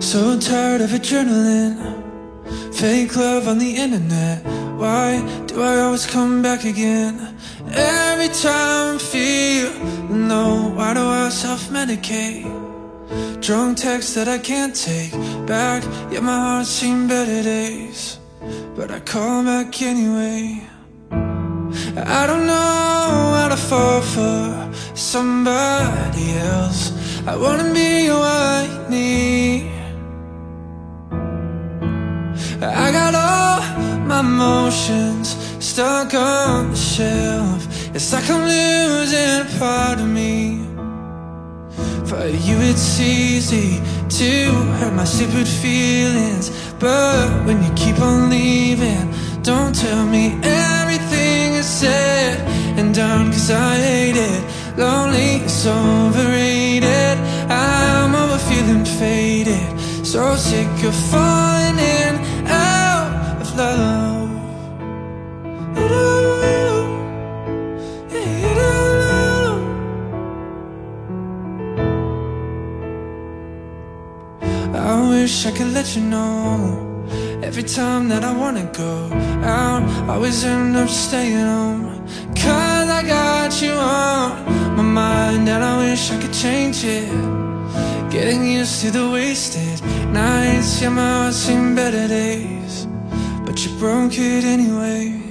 So tired of adrenaline, fake love on the internet. Why do I always come back again? Every time I feel no, why do I self medicate? Drunk texts that I can't take back, yet my heart's seen better days. But I call back anyway. I don't know how to fall for somebody else. I wanna be what I need. I got all my emotions stuck on the shelf. It's like I'm losing a part of me. For you, it's easy to hurt my stupid feelings. But when you keep on leaving, don't tell me everything is said and done, cause I hate it. Lonely is overrated. So sick of falling out of love. I wish I could let you know Every time that I wanna go out I always end up staying home Cause I got you on my mind And I wish I could change it Getting used to the wasted nights Yeah, my heart's seen better days But you broke it anyway.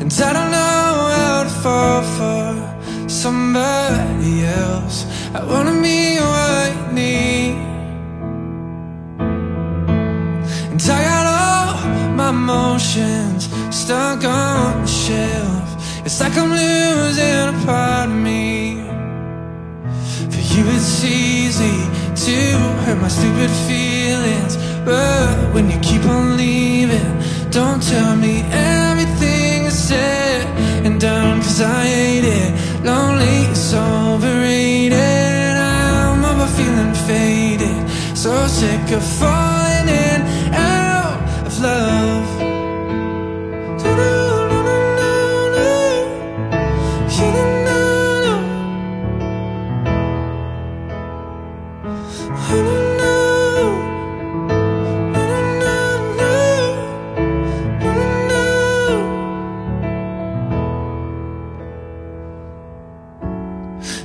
And I don't know how to fall for somebody else. I wanna be what I need. And I got all my emotions stuck on the shelf. It's like I'm losing a part of me. For you it's easy to hurt my stupid feelings. But when you keep on leaving Don't tell me everything is said and done Cause I hate it, lonely is overrated. I'm over feeling faded. So sick of falling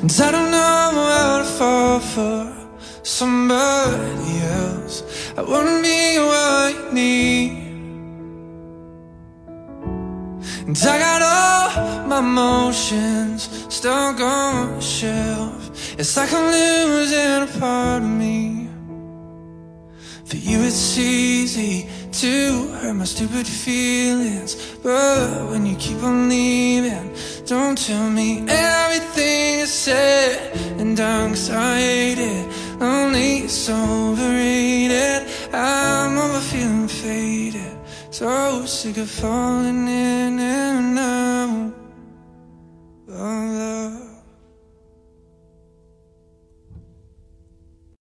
And I don't know how to fall for somebody else. I wanna be what I need. And I got all my emotions stuck on the shelf. It's like I'm losing a part of me. For you, it's easy to hurt my stupid feelings. But when you keep on leaving, don't tell me everything is said and done. Cause I hate it, lonely is overrated. I'm over feeling faded, so sick of falling in and